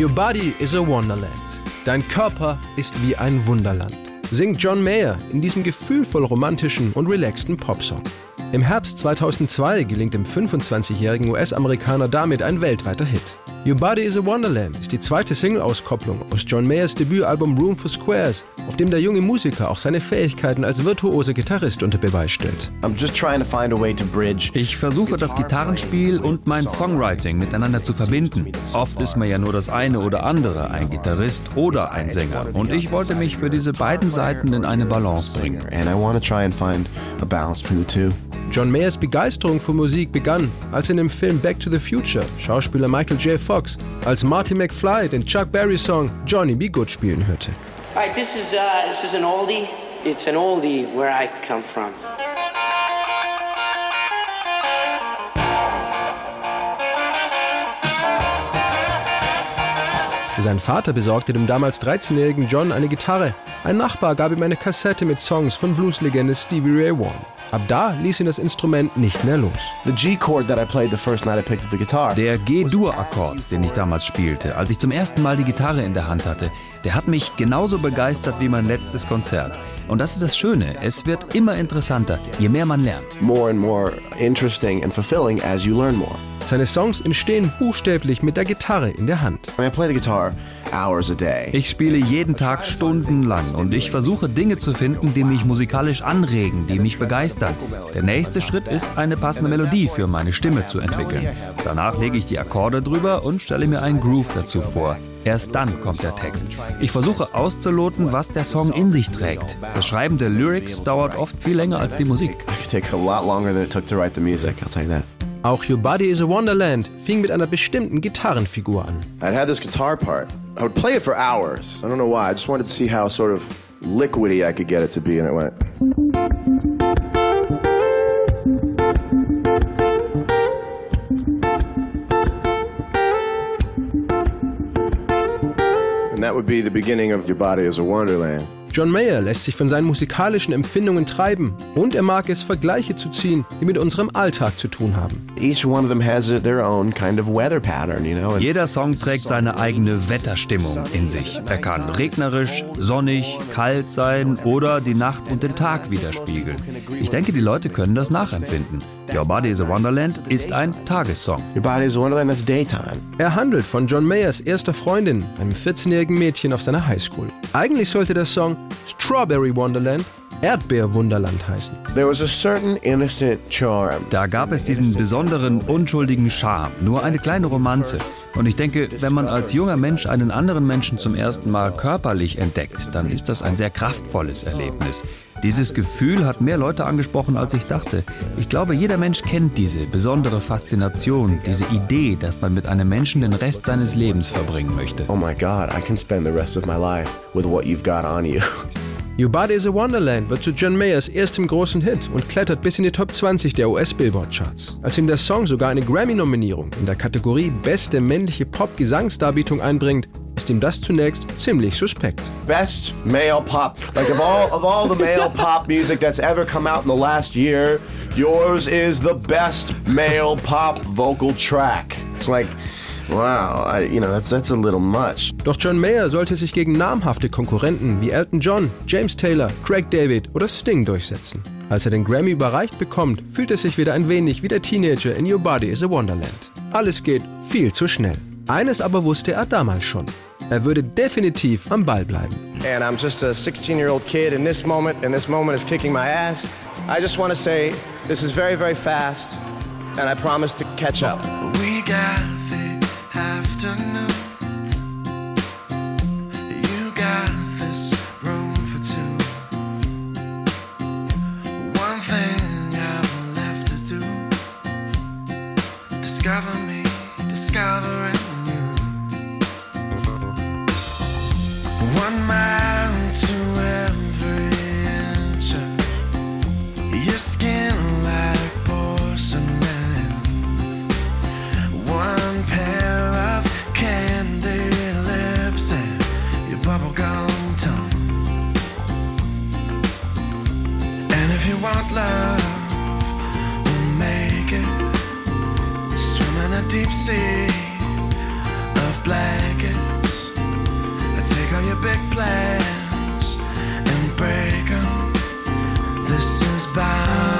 Your body is a wonderland. Dein Körper ist wie ein Wunderland. Singt John Mayer in diesem gefühlvoll romantischen und relaxten Popsong. Im Herbst 2002 gelingt dem 25-jährigen US-Amerikaner damit ein weltweiter Hit. Your Body is a Wonderland ist die zweite Single-Auskopplung aus John Mayers Debütalbum Room for Squares, auf dem der junge Musiker auch seine Fähigkeiten als virtuoser Gitarrist unter Beweis stellt. Ich versuche das Gitarrenspiel und mein Songwriting miteinander zu verbinden. Oft ist man ja nur das eine oder andere, ein Gitarrist oder ein Sänger. Und ich wollte mich für diese beiden Seiten in eine Balance bringen. John Mayers Begeisterung für Musik begann, als er in dem Film Back to the Future Schauspieler Michael J. Fox als Marty McFly den Chuck Berry-Song Johnny Be Good spielen hörte. Alright, this is, uh, this is an oldie. It's an oldie where I come from. Sein Vater besorgte dem damals 13-jährigen John eine Gitarre. Ein Nachbar gab ihm eine Kassette mit Songs von Blueslegende Stevie Ray Vaughan. Ab da ließ ihn das Instrument nicht mehr los. Der G-Dur-Akkord, den ich damals spielte, als ich zum ersten Mal die Gitarre in der Hand hatte, der hat mich genauso begeistert wie mein letztes Konzert. Und das ist das Schöne, es wird immer interessanter, je mehr man lernt. More and more interesting and fulfilling as you learn more. Seine Songs entstehen buchstäblich mit der Gitarre in der Hand. Ich spiele jeden Tag stundenlang und ich versuche Dinge zu finden, die mich musikalisch anregen, die mich begeistern. Der nächste Schritt ist, eine passende Melodie für meine Stimme zu entwickeln. Danach lege ich die Akkorde drüber und stelle mir einen Groove dazu vor. Erst dann kommt der Text. Ich versuche auszuloten, was der Song in sich trägt. Das Schreiben der Lyrics dauert oft viel länger als die Musik. Auch Your Body is a Wonderland fing mit einer bestimmten Gitarrenfigur an. I'd had this guitar part. I would play it for hours. I don't know why. I just wanted to see how sort of liquidy I could get it to be, and it went. And that would be the beginning of Your Body is a Wonderland. John Mayer lässt sich von seinen musikalischen Empfindungen treiben und er mag es, Vergleiche zu ziehen, die mit unserem Alltag zu tun haben. Each one of them has their own kind of weather pattern, you know. And Jeder Song trägt seine eigene Wetterstimmung in sich. Er kann regnerisch, sonnig, kalt sein oder die Nacht und den Tag widerspiegeln. Ich denke, die Leute können das nachempfinden. Your Body is a Wonderland ist ein Tagessong. Your Body is a Wonderland, that's daytime. Er handelt von John Mayers erster Freundin, einem 14-jährigen Mädchen auf seiner Highschool. Eigentlich sollte der Song Strawberry Wonderland Erdbeerwunderland heißen. There was a certain innocent charm. Da gab es diesen besonderen, unschuldigen Charme, nur eine kleine Romanze. Und ich denke, wenn man als junger Mensch einen anderen Menschen zum ersten Mal körperlich entdeckt, dann ist das ein sehr kraftvolles Erlebnis. Dieses Gefühl hat mehr Leute angesprochen, als ich dachte. Ich glaube, jeder Mensch kennt diese besondere Faszination, diese Idee, dass man mit einem Menschen den Rest seines Lebens verbringen möchte. Oh my God, I can spend the rest of my life with what you've got on you. Your Body is a Wonderland wird zu John Mayers erstem großen Hit und klettert bis in die Top 20 der US-Billboard-Charts. Als ihm der Song sogar eine Grammy-Nominierung in der Kategorie Beste männliche Pop-Gesangsdarbietung einbringt, ist ihm das zunächst ziemlich suspekt. Best male pop, like of all of all the male pop music that's ever come out in the last year, yours is the best male pop vocal track. It's like, wow, I, you know, that's that's a little much. Doch John Mayer sollte sich gegen namhafte Konkurrenten wie Elton John, James Taylor, Craig David oder Sting durchsetzen. Als er den Grammy überreicht bekommt, fühlt er sich wieder ein wenig wie der Teenager in Your Body is a Wonderland. Alles geht viel zu schnell. Eines aber wusste er damals schon. Er würde definitiv am Ball bleiben. And I'm just a 16-year-old kid in this moment, and this moment is kicking my ass. I just want to say this is very, very fast, and I promise to catch up. We got the afternoon. You got this room for two. One thing I've left to do. Discover me, discovering deep sea of blankets. I take all your big plans and break them. This is bound.